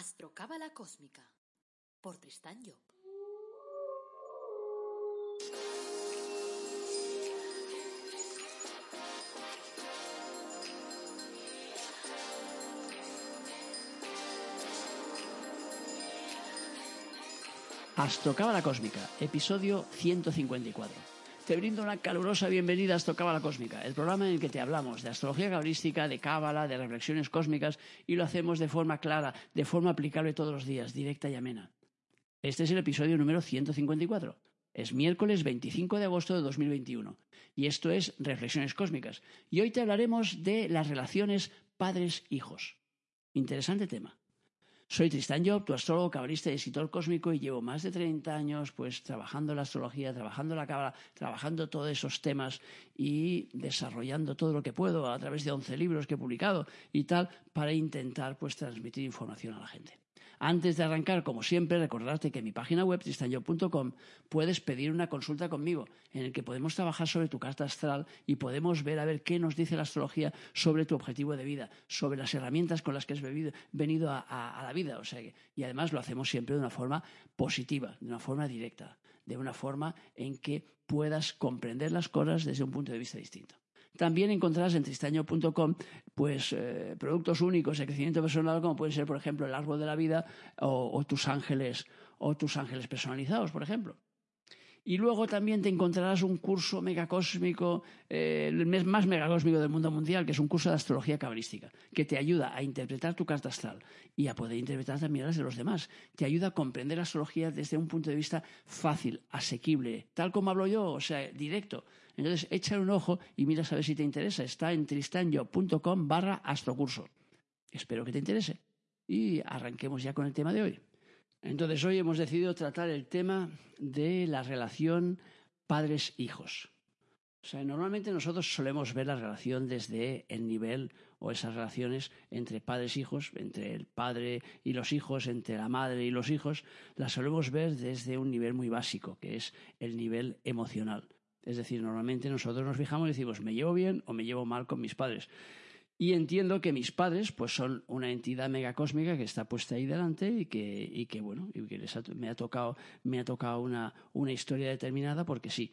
Astrocábala Cósmica por Tristán Job. Astrocábala Cósmica, episodio 154. Te brindo una calurosa bienvenida a Astrocábala Cósmica, el programa en el que te hablamos de astrología cabalística, de cábala, de reflexiones cósmicas y lo hacemos de forma clara, de forma aplicable todos los días, directa y amena. Este es el episodio número 154. Es miércoles 25 de agosto de 2021 y esto es Reflexiones Cósmicas. Y hoy te hablaremos de las relaciones padres-hijos. Interesante tema. Soy Tristan Job, tu astrólogo, cabalista y escritor cósmico y llevo más de 30 años pues trabajando la astrología, trabajando la cábala, trabajando todos esos temas y desarrollando todo lo que puedo a través de 11 libros que he publicado y tal para intentar pues transmitir información a la gente. Antes de arrancar, como siempre, recordarte que en mi página web, tristanyo.com, puedes pedir una consulta conmigo, en el que podemos trabajar sobre tu carta astral y podemos ver a ver qué nos dice la astrología sobre tu objetivo de vida, sobre las herramientas con las que has venido a, la vida. O sea y además lo hacemos siempre de una forma positiva, de una forma directa, de una forma en que puedas comprender las cosas desde un punto de vista distinto. También encontrarás en tristaño.com pues, eh, productos únicos de crecimiento personal, como pueden ser, por ejemplo, el árbol de la vida o, tus ángeles o tus ángeles personalizados, por ejemplo. Y luego también te encontrarás un curso megacósmico, eh, el más megacósmico del mundo mundial, que es un curso de astrología cabalística, que te ayuda a interpretar tu carta astral y a poder interpretar también las de los demás. Te ayuda a comprender la astrología desde un punto de vista fácil, asequible, tal como hablo yo, o sea, directo. Entonces, échale un ojo y mira a ver si te interesa. Está en tristanyo.com barra astrocurso. Espero que te interese. Y arranquemos ya con el tema de hoy. Entonces, hoy hemos decidido tratar el tema de la relación padres-hijos. O sea, normalmente nosotros solemos ver la relación desde el nivel o esas relaciones entre padres-hijos, e entre el padre y los hijos, entre la madre y los hijos, las solemos ver desde un nivel muy básico, que es el nivel emocional. Es decir, normalmente nosotros nos fijamos y decimos, me llevo bien o me llevo mal con mis padres. Y entiendo que mis padres pues son una entidad megacósmica que está puesta ahí delante y que, y que bueno, y que me ha tocado, me ha tocado una, una historia determinada porque sí.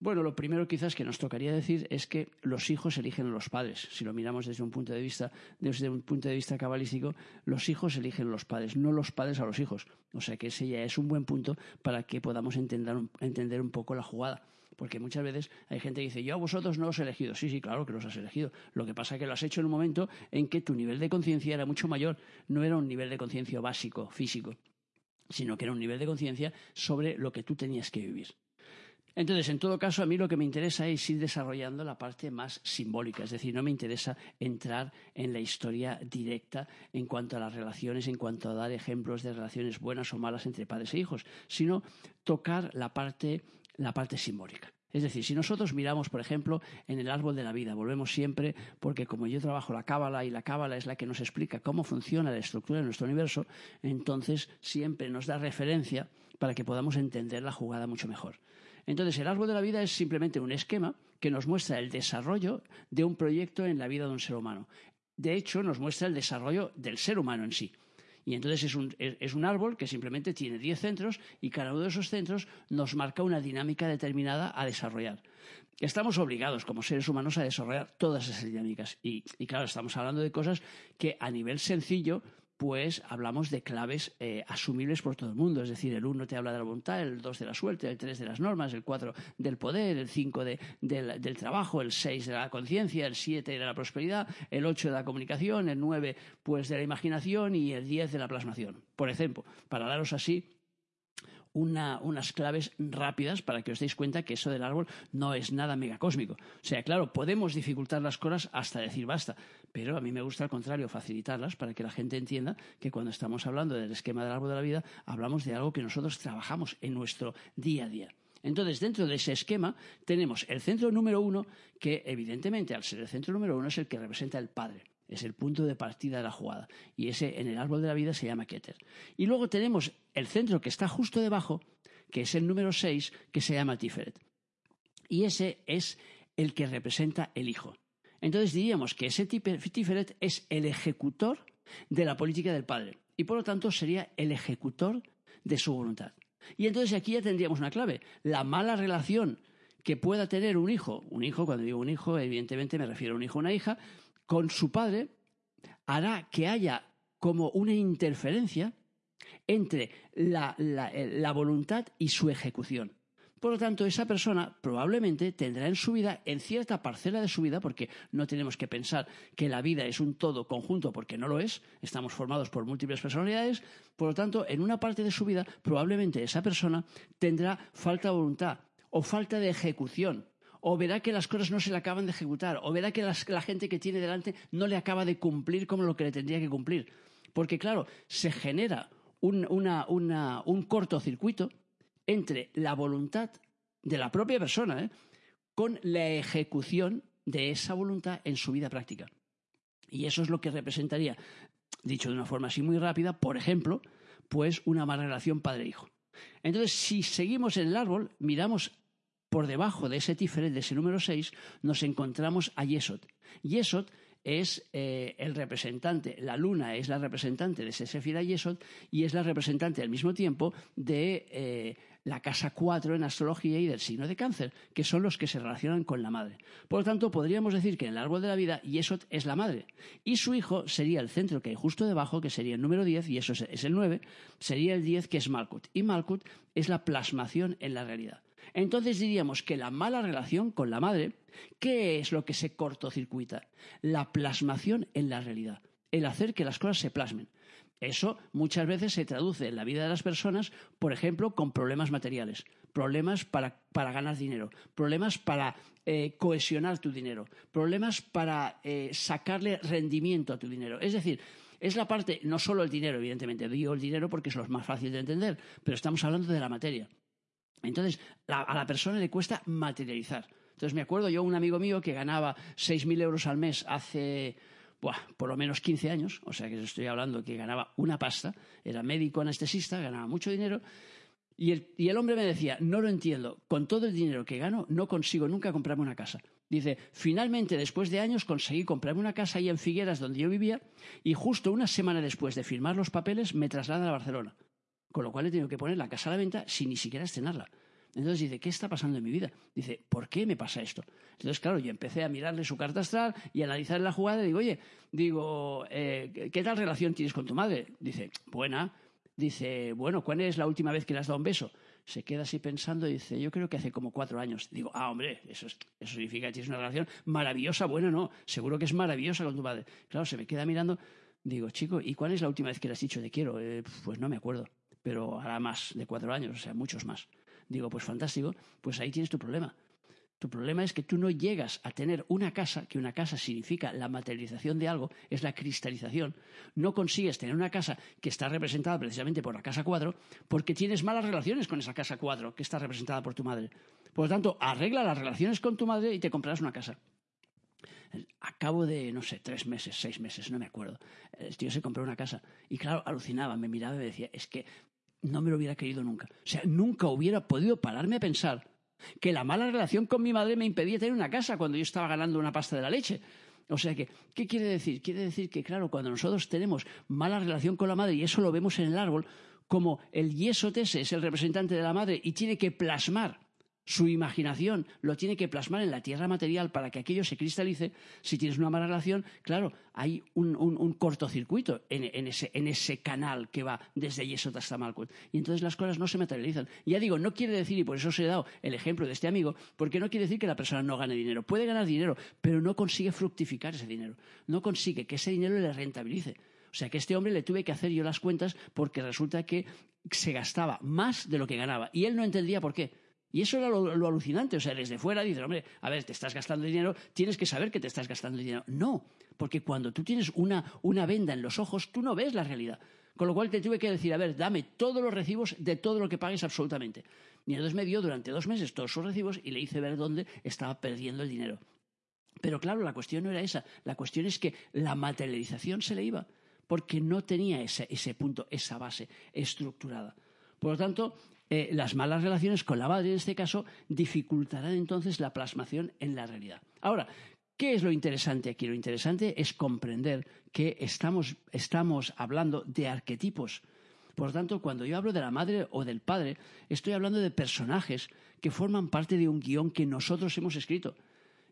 Bueno, lo primero quizás que nos tocaría decir es que los hijos eligen a los padres. Si lo miramos desde un punto de vista, desde un punto de vista cabalístico, los hijos eligen a los padres, no los padres a los hijos. O sea que ese ya es un buen punto para que podamos entender, entender un poco la jugada. Porque muchas veces hay gente que dice, yo a vosotros no os he elegido. Sí, sí, claro que los has elegido. Lo que pasa es que lo has hecho en un momento en que tu nivel de conciencia era mucho mayor. No era un nivel de conciencia básico, físico, sino que era un nivel de conciencia sobre lo que tú tenías que vivir. Entonces, en todo caso, a mí lo que me interesa es ir desarrollando la parte más simbólica, es decir, no me interesa entrar en la historia directa en cuanto a las relaciones, en cuanto a dar ejemplos de relaciones buenas o malas entre padres e hijos, sino tocar la parte, la parte simbólica. Es decir, si nosotros miramos, por ejemplo, en el árbol de la vida, volvemos siempre, porque como yo trabajo la cábala y la cábala es la que nos explica cómo funciona la estructura de nuestro universo, entonces siempre nos da referencia para que podamos entender la jugada mucho mejor. Entonces, el árbol de la vida es simplemente un esquema que nos muestra el desarrollo de un proyecto en la vida de un ser humano. De hecho, nos muestra el desarrollo del ser humano en sí. Y entonces es un, es un, árbol que simplemente tiene 10 centros y cada uno de esos centros nos marca una dinámica determinada a desarrollar. Estamos obligados como seres humanos a desarrollar todas esas dinámicas. Y, y claro, estamos hablando de cosas que a nivel sencillo pues hablamos de claves eh, asumibles por todo el mundo. Es decir, el 1 te habla de la voluntad, el 2 de la suerte, el 3 de las normas, el 4 del poder, el 5 del, trabajo, el 6 de la conciencia, el 7 de la prosperidad, el 8 de la comunicación, el 9 pues de la imaginación y el 10 de la plasmación. Por ejemplo, para daros así unas claves rápidas para que os deis cuenta que eso del árbol no es nada megacósmico. O sea, claro, podemos dificultar las cosas hasta decir basta, pero a mí me gusta al contrario facilitarlas para que la gente entienda que cuando estamos hablando del esquema del árbol de la vida, hablamos de algo que nosotros trabajamos en nuestro día a día. Entonces, dentro de ese esquema tenemos el centro número uno, que evidentemente al ser el centro número uno es el que representa el padre es el punto de partida de la jugada. Y ese en el árbol de la vida se llama Keter. Y luego tenemos el centro que está justo debajo, que es el número 6, que se llama Tiferet. Y ese es el que representa el hijo. Entonces diríamos que ese Tiferet es el ejecutor de la política del padre. y por lo tanto sería el ejecutor de su voluntad. Y entonces aquí ya tendríamos una clave. La mala relación que pueda tener un hijo, un hijo, cuando digo un hijo, evidentemente me refiero a un hijo o una hija, con su padre, hará que haya como una interferencia entre la, la, voluntad y su ejecución. Por lo tanto, esa persona probablemente tendrá en su vida, en cierta parcela de su vida, porque no tenemos que pensar que la vida es un todo conjunto, porque no lo es, estamos formados por múltiples personalidades, por lo tanto, en una parte de su vida, probablemente esa persona tendrá falta de voluntad o falta de ejecución, o verá que las cosas no se le acaban de ejecutar, o verá que la gente que tiene delante no le acaba de cumplir como lo que le tendría que cumplir. Porque, claro, se genera un, cortocircuito entre la voluntad de la propia persona ¿eh? con la ejecución de esa voluntad en su vida práctica. Y eso es lo que representaría, dicho de una forma así muy rápida, por ejemplo, pues una mala relación padre-hijo. Entonces, si seguimos en el árbol, miramos por debajo de ese tiferet, de ese número 6, nos encontramos a Yesod. Yesod es eh, el representante, la luna es la representante de Sesefira Yesod y es la representante al mismo tiempo de eh, la casa 4 en astrología y del signo de cáncer, que son los que se relacionan con la madre. Por lo tanto, podríamos decir que en el árbol de la vida Yesod es la madre y su hijo sería el centro que hay justo debajo, que sería el número 10 y eso es el 9, sería el 10 que es Malkut. Y Malkut es la plasmación en la realidad. Entonces diríamos que la mala relación con la madre, ¿qué es lo que se cortocircuita? La plasmación en la realidad, el hacer que las cosas se plasmen. Eso muchas veces se traduce en la vida de las personas, por ejemplo, con problemas materiales, problemas para, ganar dinero, problemas para eh, cohesionar tu dinero, problemas para eh, sacarle rendimiento a tu dinero. Es decir, es la parte, no solo el dinero, evidentemente, digo el dinero porque es lo más fácil de entender, pero estamos hablando de la materia. Entonces, a la persona le cuesta materializar. Entonces, me acuerdo yo un amigo mío que ganaba 6.000 euros al mes hace, por lo menos 15 años, o sea que estoy hablando que ganaba una pasta, era médico anestesista, ganaba mucho dinero, y el, y el, hombre me decía, no lo entiendo, con todo el dinero que gano no consigo nunca comprarme una casa. Dice, finalmente, después de años, conseguí comprarme una casa ahí en Figueras, donde yo vivía, y justo una semana después de firmar los papeles me trasladan a Barcelona. Con lo cual he tenido que poner la casa a la venta sin ni siquiera estrenarla. Entonces dice, ¿qué está pasando en mi vida? Dice, ¿por qué me pasa esto? Entonces, claro, yo empecé a mirarle su carta astral y a analizar la jugada y digo, oye, digo, eh, ¿qué tal relación tienes con tu madre? Dice, buena. Dice, bueno, ¿cuál es la última vez que le has dado un beso? Se queda así pensando y dice, yo creo que hace como cuatro años. Digo, ah, hombre, eso, eso significa que tienes una relación maravillosa, bueno, no, seguro que es maravillosa con tu madre. Claro, se me queda mirando, digo, chico, ¿y cuál es la última vez que le has dicho te quiero? Eh, pues no me acuerdo pero hará más de cuatro años, o sea, muchos más. Digo, pues fantástico, pues ahí tienes tu problema. Tu problema es que tú no llegas a tener una casa, que una casa significa la materialización de algo, es la cristalización. No consigues tener una casa que está representada precisamente por la casa cuatro, porque tienes malas relaciones con esa casa cuatro que está representada por tu madre. Por lo tanto, arregla las relaciones con tu madre y te comprarás una casa. A cabo de, no sé, tres meses, seis meses, no me acuerdo, el se compró una casa. Y claro, alucinaba, me miraba y me decía, es que no me lo hubiera querido nunca. O sea, nunca hubiera podido pararme a pensar que la mala relación con mi madre me impedía tener una casa cuando yo estaba ganando una pasta de la leche. O sea que, ¿qué quiere decir? Quiere decir que, claro, cuando nosotros tenemos mala relación con la madre, y eso lo vemos en el árbol, como el yesotese es el representante de la madre y tiene que plasmar su imaginación lo tiene que plasmar en la tierra material para que aquello se cristalice. Si tienes una mala relación, claro, hay un, cortocircuito en, ese, canal que va desde Yesod hasta Malkut. Y entonces las cosas no se materializan. ya digo, no quiere decir, y por eso os he dado el ejemplo de este amigo, porque no quiere decir que la persona no gane dinero. Puede ganar dinero, pero no consigue fructificar ese dinero. No consigue que ese dinero le rentabilice. O sea que este hombre le tuve que hacer yo las cuentas porque resulta que se gastaba más de lo que ganaba. Y él no entendía por qué. Y eso era lo, alucinante. O sea, desde fuera dices, hombre, a ver, te estás gastando dinero, tienes que saber que te estás gastando dinero. No, porque cuando tú tienes una, una venda en los ojos, tú no ves la realidad. Con lo cual te tuve que decir, a ver, dame todos los recibos de todo lo que pagues absolutamente. Y entonces me dio durante dos meses todos sus recibos y le hice ver dónde estaba perdiendo el dinero. Pero claro, la cuestión no era esa. La cuestión es que la materialización se le iba porque no tenía ese, ese punto, esa base estructurada. Por lo tanto, eh, las malas relaciones con la madre, en este caso, dificultarán entonces la plasmación en la realidad. Ahora, ¿Qué es lo interesante aquí? Lo interesante es comprender que estamos, estamos hablando de arquetipos. Por tanto, cuando yo hablo de la madre o del padre, estoy hablando de personajes que forman parte de un guion que nosotros hemos escrito.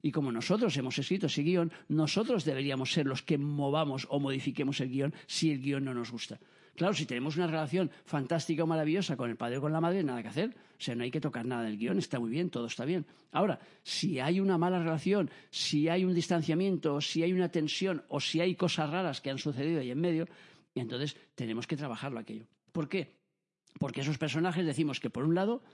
Y como nosotros hemos escrito ese guion, nosotros deberíamos ser los que movamos o modifiquemos el guion si el guion no nos gusta. Claro, si tenemos una relación fantástica o maravillosa con el padre o con la madre, nada que hacer. O sea, no hay que tocar nada del guion, está muy bien, todo está bien. Ahora, si hay una mala relación, si hay un distanciamiento, si hay una tensión o si hay cosas raras que han sucedido ahí en medio, entonces tenemos que trabajarlo aquello. ¿Por qué? Porque esos personajes decimos que, por un lado,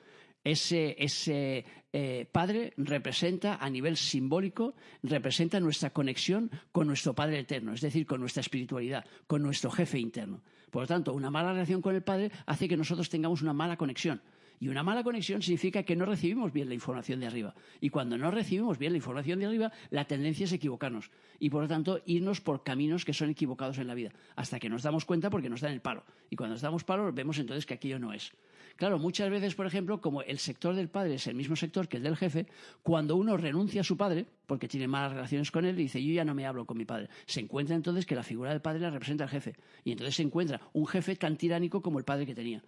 ese, eh, padre representa a nivel simbólico, representa nuestra conexión con nuestro Padre eterno, es decir, con nuestra espiritualidad, con nuestro jefe interno. Por lo tanto, una mala relación con el Padre hace que nosotros tengamos una mala conexión. Y una mala conexión significa que no recibimos bien la información de arriba. Y cuando no recibimos bien la información de arriba, la tendencia es equivocarnos. Y por lo tanto, irnos por caminos que son equivocados en la vida. Hasta que nos damos cuenta porque nos dan el palo. Y cuando nos damos palo, vemos entonces que aquello no es. Claro, muchas veces, por ejemplo, como el sector del padre es el mismo sector que el del jefe, cuando uno renuncia a su padre, porque tiene malas relaciones con él, dice, yo ya no me hablo con mi padre. Se encuentra entonces que la figura del padre la representa al jefe. Y entonces se encuentra un jefe tan tiránico como el padre que tenía.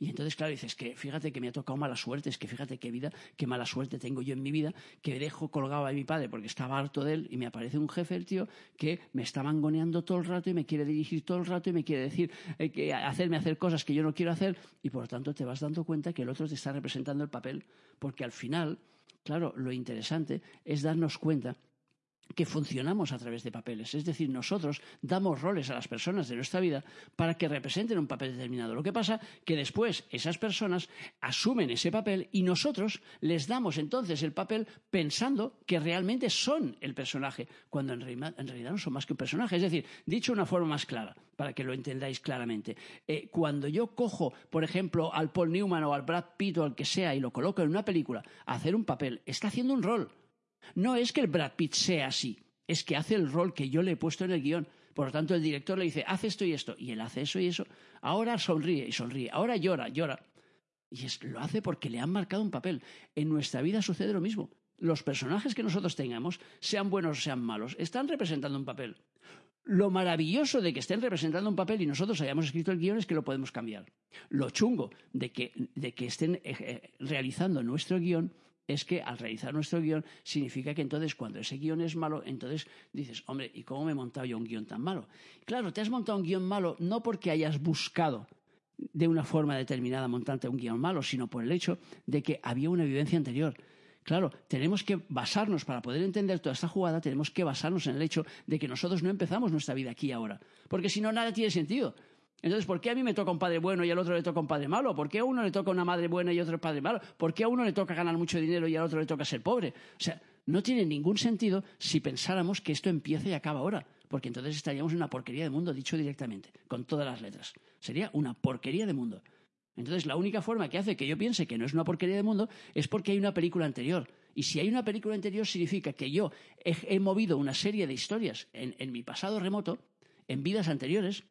Y entonces, claro, dices que fíjate que me ha tocado mala suerte, es que fíjate qué vida, qué mala suerte tengo yo en mi vida, que dejo colgado a mi padre porque estaba harto de él y me aparece un jefe, el tío, que me está mangoneando todo el rato y me quiere dirigir todo el rato y me quiere decir, eh, que hacerme hacer cosas que yo no quiero hacer y por lo tanto te vas dando cuenta que el otro te está representando el papel, porque al final, claro, lo interesante es darnos cuenta que funcionamos a través de papeles. Es decir, nosotros damos roles a las personas de nuestra vida para que representen un papel determinado. Lo que pasa que después esas personas asumen ese papel y nosotros les damos entonces el papel pensando que realmente son el personaje, cuando en realidad, no son más que un personaje. Es decir, dicho de una forma más clara, para que lo entendáis claramente, eh, cuando yo cojo, por ejemplo, al Paul Newman o al Brad Pitt o al que sea y lo coloco en una película a hacer un papel, está haciendo un rol no es que el Brad Pitt sea así, es que hace el rol que yo le he puesto en el guion. Por lo tanto, el director le dice, haz esto y esto, y él hace eso y eso. Ahora sonríe y sonríe, ahora llora, llora. Y lo hace porque le han marcado un papel. En nuestra vida sucede lo mismo. Los personajes que nosotros tengamos, sean buenos o sean malos, están representando un papel. Lo maravilloso de que estén representando un papel y nosotros hayamos escrito el guion es que lo podemos cambiar. Lo chungo de que, estén eh, eh, realizando nuestro guion es que al realizar nuestro guion significa que entonces cuando ese guion es malo, entonces dices, hombre, ¿y cómo me he montado yo un guion tan malo? Claro, te has montado un guion malo no porque hayas buscado de una forma determinada montarte un guion malo, sino por el hecho de que había una vivencia anterior. Claro, tenemos que basarnos, para poder entender toda esta jugada, tenemos que basarnos en el hecho de que nosotros no empezamos nuestra vida aquí ahora. Porque si no, nada tiene sentido. Entonces, ¿por qué a mí me toca un padre bueno y al otro le toca un padre malo? ¿Por qué a uno le toca una madre buena y a otro padre malo? ¿Por qué a uno le toca ganar mucho dinero y al otro le toca ser pobre? O sea, no tiene ningún sentido si pensáramos que esto empieza y acaba ahora, porque entonces estaríamos en una porquería de mundo, dicho directamente, con todas las letras. Sería una porquería de mundo. Entonces, la única forma que hace que yo piense que no es una porquería de mundo es porque hay una película anterior. Y si hay una película anterior, significa que yo he, movido una serie de historias en mi pasado remoto, en vidas anteriores,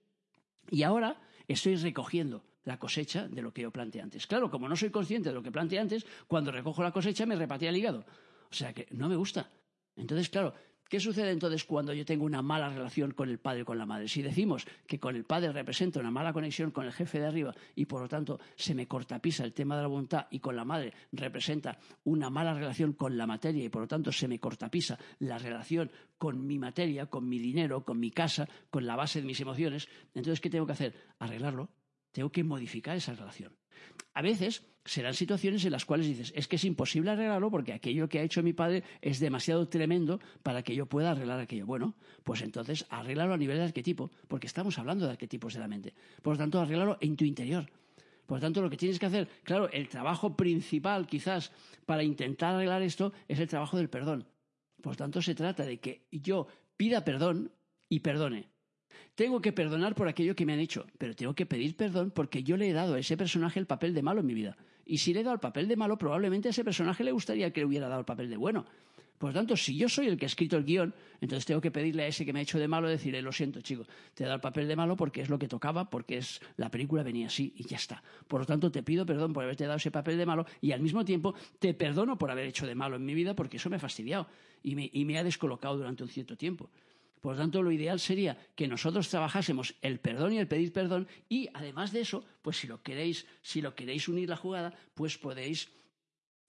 y ahora estoy recogiendo la cosecha de lo que yo planteé antes. Claro, como no soy consciente de lo que planteé antes, cuando recojo la cosecha me repatea el hígado. O sea que no me gusta. Entonces, claro, ¿Qué sucede entonces cuando yo tengo una mala relación con el padre y con la madre? Si decimos que con el padre representa una mala conexión con el jefe de arriba y por lo tanto se me cortapisa el tema de la voluntad y con la madre representa una mala relación con la materia y por lo tanto se me cortapisa la relación con mi materia, con mi dinero, con mi casa, con la base de mis emociones, entonces ¿qué tengo que hacer? Arreglarlo. Tengo que modificar esa relación. A veces serán situaciones en las cuales dices, es que es imposible arreglarlo porque aquello que ha hecho mi padre es demasiado tremendo para que yo pueda arreglar aquello. Bueno, pues entonces arréglalo a nivel de arquetipo, porque estamos hablando de arquetipos de la mente. Por lo tanto, arréglalo en tu interior. Por lo tanto, lo que tienes que hacer, claro, el trabajo principal quizás para intentar arreglar esto es el trabajo del perdón. Por lo tanto, se trata de que yo pida perdón y perdone. Tengo que perdonar por aquello que me han hecho, pero tengo que pedir perdón porque yo le he dado a ese personaje el papel de malo en mi vida. Y si le he dado el papel de malo, probablemente a ese personaje le gustaría que le hubiera dado el papel de bueno. Por lo tanto, si yo soy el que ha escrito el guion, entonces tengo que pedirle a ese que me ha hecho de malo, decirle, lo siento, chico, te he dado el papel de malo porque es lo que tocaba, porque es la película venía así y ya está. Por lo tanto, te pido perdón por haberte dado ese papel de malo y al mismo tiempo te perdono por haber hecho de malo en mi vida porque eso me ha fastidiado y me, y me ha descolocado durante un cierto tiempo. Por lo tanto, lo ideal sería que nosotros trabajásemos el perdón y el pedir perdón y, además de eso, pues si lo queréis, si lo queréis unir la jugada, pues podéis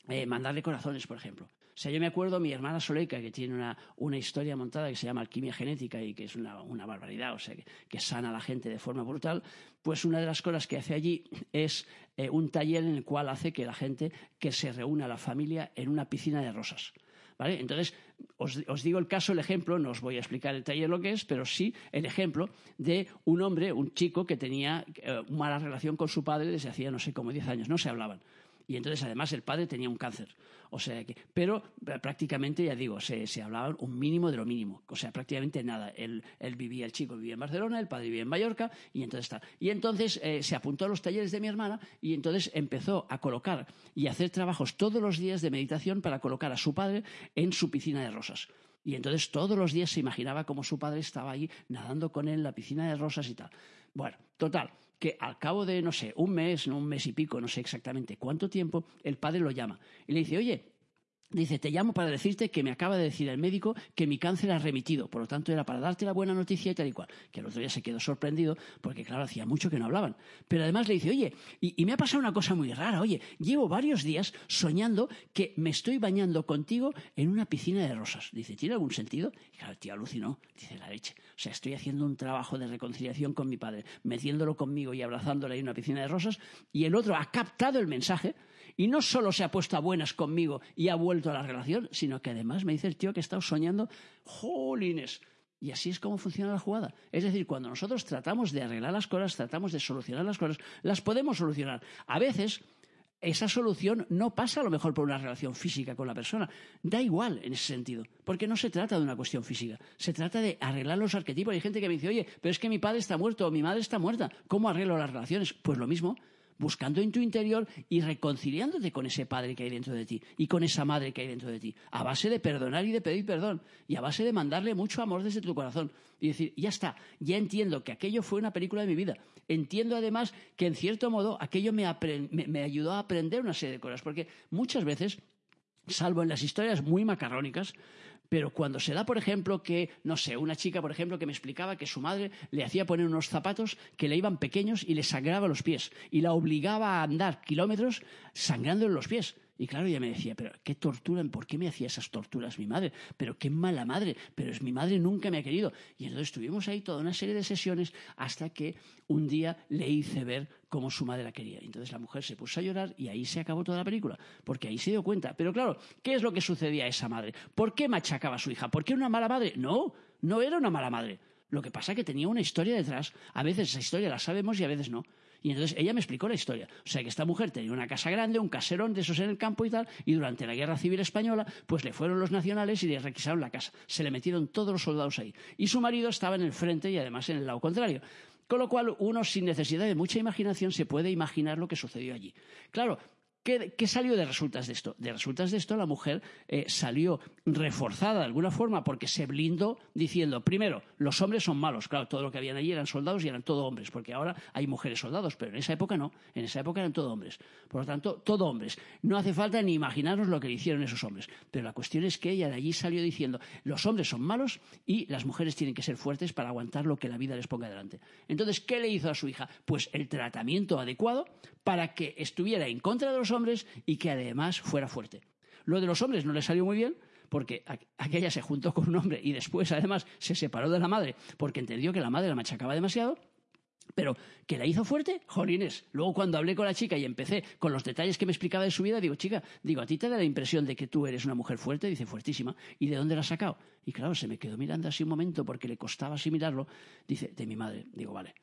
eh, mandarle corazones, por ejemplo. O sea, yo me acuerdo mi hermana Soleika, que tiene una, una, historia montada que se llama Alquimia Genética y que es una, una barbaridad, o sea, que, que, sana a la gente de forma brutal, pues una de las cosas que hace allí es eh, un taller en el cual hace que la gente que se reúna la familia en una piscina de rosas. ¿Vale? Entonces, os, os, digo el caso, el ejemplo, no os voy a explicar el taller lo que es, pero sí el ejemplo de un hombre, un chico que tenía eh, mala relación con su padre desde hacía, no sé, como 10 años, no se hablaban. Y entonces, además, el padre tenía un cáncer. O sea que, pero prácticamente, ya digo, se, se hablaban un mínimo de lo mínimo. O sea, prácticamente nada. Él, él, vivía, el chico vivía en Barcelona, el padre vivía en Mallorca, y entonces está. Y entonces eh, se apuntó a los talleres de mi hermana y entonces empezó a colocar y hacer trabajos todos los días de meditación para colocar a su padre en su piscina de rosas. Y entonces todos los días se imaginaba cómo su padre estaba ahí nadando con él en la piscina de rosas y tal. Bueno, total, que al cabo de, no sé, un mes, no un mes y pico, no sé exactamente cuánto tiempo, el padre lo llama y le dice, oye, Dice, te llamo para decirte que me acaba de decir el médico que mi cáncer ha remitido. Por lo tanto, era para darte la buena noticia y tal y cual. Que el otro día se quedó sorprendido porque, claro, hacía mucho que no hablaban. Pero además le dice, oye, y, me ha pasado una cosa muy rara. Oye, llevo varios días soñando que me estoy bañando contigo en una piscina de rosas. Dice, ¿tiene algún sentido? Y claro, el tío alucinó. Dice, la leche. O sea, estoy haciendo un trabajo de reconciliación con mi padre, metiéndolo conmigo y abrazándole en una piscina de rosas. Y el otro ha captado el mensaje y no solo se ha puesto a buenas conmigo y ha vuelto a la relación, sino que además me dice el tío que he estado soñando, jolines. Y así es como funciona la jugada. Es decir, cuando nosotros tratamos de arreglar las cosas, tratamos de solucionar las cosas, las podemos solucionar. A veces esa solución no pasa a lo mejor por una relación física con la persona. Da igual en ese sentido, porque no se trata de una cuestión física, se trata de arreglar los arquetipos. Hay gente que me dice, oye, pero es que mi padre está muerto o mi madre está muerta, ¿cómo arreglo las relaciones? Pues lo mismo, buscando en tu interior y reconciliándote con ese padre que hay dentro de ti y con esa madre que hay dentro de ti, a base de perdonar y de pedir perdón y a base de mandarle mucho amor desde tu corazón y decir, ya está, ya entiendo que aquello fue una película de mi vida. Entiendo además que en cierto modo aquello me, me, ayudó a aprender una serie de cosas, porque muchas veces salvo en las historias muy macarrónicas, pero cuando se da, por ejemplo, que, no sé, una chica, por ejemplo, que me explicaba que su madre le hacía poner unos zapatos que le iban pequeños y le sangraba los pies, y la obligaba a andar kilómetros sangrando en los pies. Y claro, ella me decía, pero qué tortura, ¿por qué me hacía esas torturas mi madre? Pero qué mala madre, pero es mi madre nunca me ha querido. Y entonces estuvimos ahí toda una serie de sesiones hasta que un día le hice ver cómo su madre la quería. Entonces la mujer se puso a llorar y ahí se acabó toda la película, porque ahí se dio cuenta. Pero claro, ¿qué es lo que sucedía a esa madre? ¿Por qué machacaba a su hija? ¿Por qué era una mala madre? No, no era una mala madre. Lo que pasa es que tenía una historia detrás. A veces esa historia la sabemos y a veces no. Y entonces ella me explicó la historia. O sea, que esta mujer tenía una casa grande, un caserón de esos en el campo y tal, y durante la Guerra Civil Española, pues le fueron los nacionales y le requisaron la casa. Se le metieron todos los soldados ahí. Y su marido estaba en el frente y además en el lado contrario. Con lo cual, uno sin necesidad de mucha imaginación se puede imaginar lo que sucedió allí. Claro, ¿Qué, ¿Qué, salió de resultas de esto? De resultas de esto la mujer eh, salió reforzada de alguna forma porque se blindó diciendo, primero, los hombres son malos. Claro, todo lo que habían allí eran soldados y eran todo hombres, porque ahora hay mujeres soldados, pero en esa época no. En esa época eran todo hombres. Por lo tanto, todo hombres. No hace falta ni imaginarnos lo que le hicieron esos hombres. Pero la cuestión es que ella de allí salió diciendo, los hombres son malos y las mujeres tienen que ser fuertes para aguantar lo que la vida les ponga delante. Entonces, ¿qué le hizo a su hija? Pues el tratamiento adecuado para que estuviera en contra de los hombres y que además fuera fuerte. Lo de los hombres no le salió muy bien porque aquella se juntó con un hombre y después además se separó de la madre porque entendió que la madre la machacaba demasiado. Pero que la hizo fuerte, jolines. Luego cuando hablé con la chica y empecé con los detalles que me explicaba de su vida, digo, chica, digo, ¿a ti te da la impresión de que tú eres una mujer fuerte? Dice, fuertísima. ¿Y de dónde la has sacado? Y claro, se me quedó mirando así un momento porque le costaba asimilarlo. Dice, de mi madre. Digo, vale.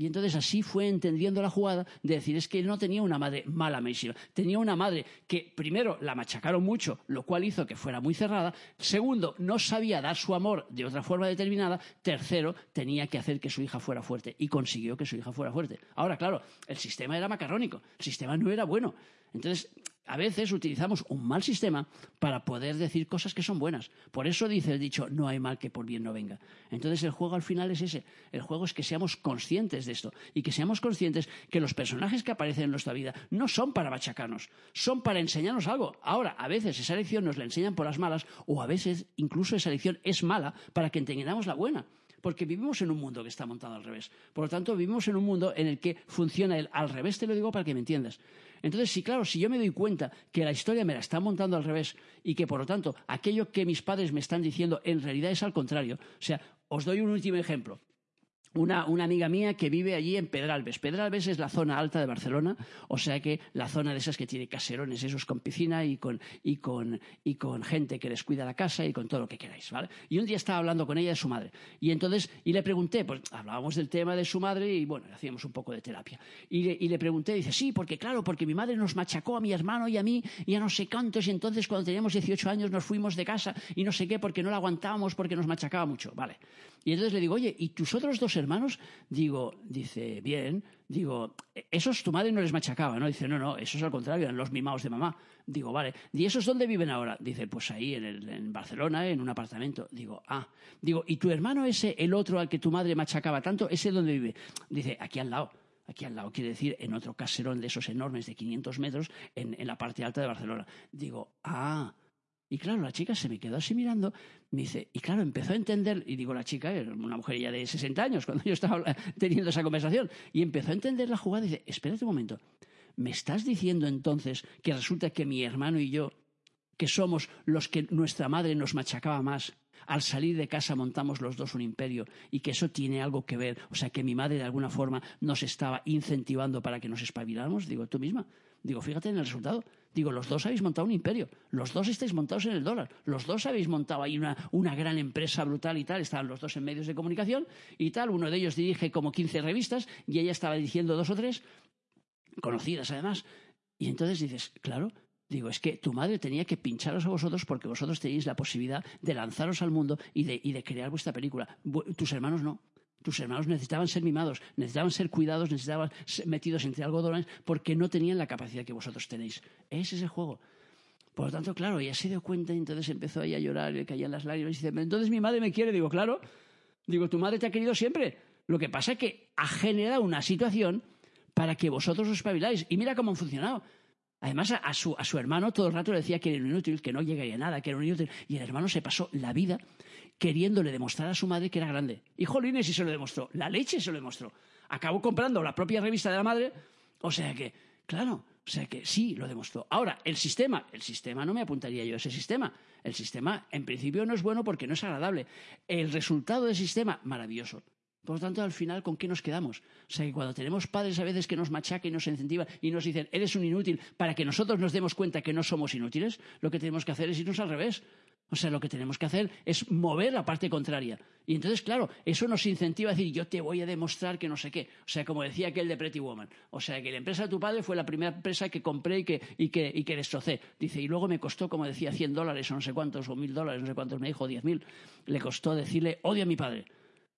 Y entonces así fue entendiendo la jugada de decir, es que no tenía una madre mala medicina, tenía una madre que primero la machacaron mucho, lo cual hizo que fuera muy cerrada, segundo, no sabía dar su amor de otra forma determinada, tercero, tenía que hacer que su hija fuera fuerte y consiguió que su hija fuera fuerte. Ahora, claro, el sistema era macarrónico, el sistema no era bueno. Entonces, a veces utilizamos un mal sistema para poder decir cosas que son buenas. Por eso dice el dicho, no hay mal que por bien no venga. Entonces el juego al final es ese. El juego es que seamos conscientes de esto y que seamos conscientes que los personajes que aparecen en nuestra vida no son para machacarnos, son para enseñarnos algo. Ahora, a veces esa lección nos la enseñan por las malas o a veces incluso esa lección es mala para que entendamos la buena porque vivimos en un mundo que está montado al revés. Por lo tanto, vivimos en un mundo en el que funciona el al revés, te lo digo para que me entiendas. Entonces, sí, claro, si yo me doy cuenta que la historia me la está montando al revés y que, por lo tanto, aquello que mis padres me están diciendo en realidad es al contrario, o sea, os doy un último ejemplo una, amiga mía que vive allí en Pedralbes. Pedralbes es la zona alta de Barcelona, o sea que la zona de esas que tiene caserones, esos con piscina y con, y con, y con gente que les cuida la casa y con todo lo que queráis, ¿vale? Y un día estaba hablando con ella de su madre. Y entonces, y le pregunté, pues hablábamos del tema de su madre y bueno, hacíamos un poco de terapia. Y le, y le pregunté, dice, sí, porque claro, porque mi madre nos machacó a mi hermano y a mí y a no sé cuántos, y entonces cuando teníamos 18 años nos fuimos de casa y no sé qué, porque no la aguantábamos, porque nos machacaba mucho, ¿vale? Y entonces le digo, oye, ¿y tus otros dos hermanos? Digo, dice, bien. Digo, esos tu madre no les machacaba, ¿no? Dice, no, no, eso es al contrario, eran los mimados de mamá. Digo, vale. ¿Y esos dónde viven ahora? Dice, pues ahí, en, en Barcelona, en un apartamento. Digo, ah. Digo, ¿y tu hermano ese, el otro al que tu madre machacaba tanto, ese dónde vive? Dice, aquí al lado aquí al lado, quiere decir en otro caserón de esos enormes de 500 metros en, en, la parte alta de Barcelona. Digo, ah, y claro, la chica se me quedó así mirando, me dice, y claro, empezó a entender, y digo la chica, era una mujer ya de 60 años cuando yo estaba teniendo esa conversación, y empezó a entender la jugada y dice, espérate un momento, ¿me estás diciendo entonces que resulta que mi hermano y yo, que somos los que nuestra madre nos machacaba más, al salir de casa montamos los dos un imperio y que eso tiene algo que ver, o sea, que mi madre de alguna forma nos estaba incentivando para que nos espabiláramos? Digo, tú misma. Digo, fíjate en el resultado. Digo, los dos habéis montado un imperio, los dos estáis montados en el dólar, los dos habéis montado ahí una, una gran empresa brutal y tal, estaban los dos en medios de comunicación y tal, uno de ellos dirige como 15 revistas y ella estaba dirigiendo dos o tres, conocidas además. Y entonces dices, claro, Digo, es que tu madre tenía que pincharos a vosotros porque vosotros tenéis la posibilidad de lanzaros al mundo y de, y de crear vuestra película. Tus hermanos no. Tus hermanos necesitaban ser mimados, necesitaban ser cuidados, necesitaban ser metidos entre algodones porque no tenían la capacidad que vosotros tenéis. Es el juego. Por lo tanto, claro, ella se dio cuenta y entonces empezó ahí a llorar, le caían las lágrimas y dice, entonces mi madre me quiere. Digo, claro, digo, tu madre te ha querido siempre. Lo que pasa es que ha generado una situación para que vosotros os espabiláis. Y mira cómo han funcionado. Además, a, su, hermano todo el rato le decía que era inútil, que no llegaría a nada, que era inútil. Y el hermano se pasó la vida queriéndole demostrar a su madre que era grande. Y jolines, y se lo demostró. La leche se lo demostró. Acabó comprando la propia revista de la madre. O sea que, claro, o sea que sí, lo demostró. Ahora, el sistema, el sistema no me apuntaría yo a ese sistema. El sistema, en principio, no es bueno porque no es agradable. El resultado del sistema, maravilloso. Por lo tanto, al final, ¿con qué nos quedamos? O sea, que cuando tenemos padres a veces que nos machacan y nos incentivan y nos dicen, eres un inútil, para que nosotros nos demos cuenta que no somos inútiles, lo que tenemos que hacer es irnos al revés. O sea, lo que tenemos que hacer es mover la parte contraria. Y entonces, claro, eso nos incentiva a decir, yo te voy a demostrar que no sé qué. O sea, como decía aquel de Pretty Woman. O sea, que la empresa de tu padre fue la primera empresa que compré y que, y que, y que destrocé. Dice, y luego me costó, como decía, 100 dólares o no sé cuántos, o mil dólares, no sé cuántos me dijo, 10 mil. Le costó decirle, odio a mi padre.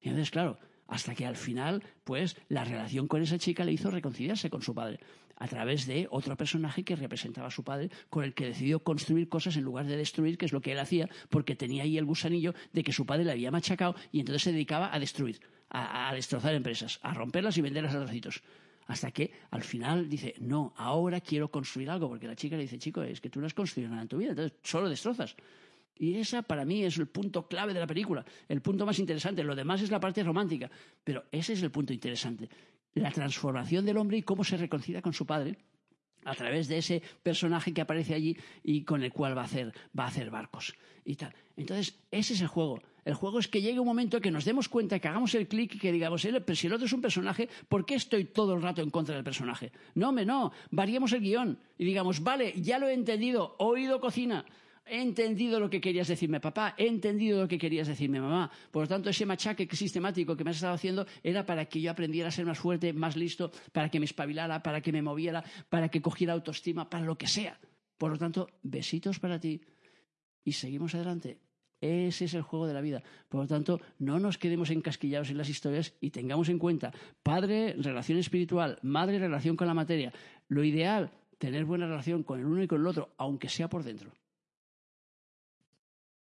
Y entonces, claro, hasta que al final, pues, la relación con esa chica le hizo reconciliarse con su padre a través de otro personaje que representaba a su padre, con el que decidió construir cosas en lugar de destruir, que es lo que él hacía, porque tenía ahí el gusanillo de que su padre le había machacado y entonces se dedicaba a destruir, a, destrozar empresas, a romperlas y venderlas a trocitos. Hasta que al final dice, no, ahora quiero construir algo, porque la chica le dice, chico, es que tú no has construido nada en tu vida, entonces solo destrozas. Y esa para mí es el punto clave de la película, el punto más interesante. Lo demás es la parte romántica, pero ese es el punto interesante la transformación del hombre y cómo se reconcilia con su padre a través de ese personaje que aparece allí y con el cual va a hacer, va a hacer barcos y tal. Entonces, ese es el juego. El juego es que llegue un momento que nos demos cuenta, que hagamos el clic y que digamos, si el otro es un personaje, ¿por qué estoy todo el rato en contra del personaje? No, me no, variemos el guion y digamos, vale, ya lo he entendido, oído cocina, He entendido lo que querías decirme, papá. He entendido lo que querías decirme, mamá. Por lo tanto, ese machaque sistemático que me has estado haciendo era para que yo aprendiera a ser más fuerte, más listo, para que me espabilara, para que me moviera, para que cogiera autoestima, para lo que sea. Por lo tanto, besitos para ti. Y seguimos adelante. Ese es el juego de la vida. Por lo tanto, no nos quedemos encasquillados en las historias y tengamos en cuenta, padre, relación espiritual, madre, relación con la materia. Lo ideal tener buena relación con el uno y con el otro, aunque sea por dentro.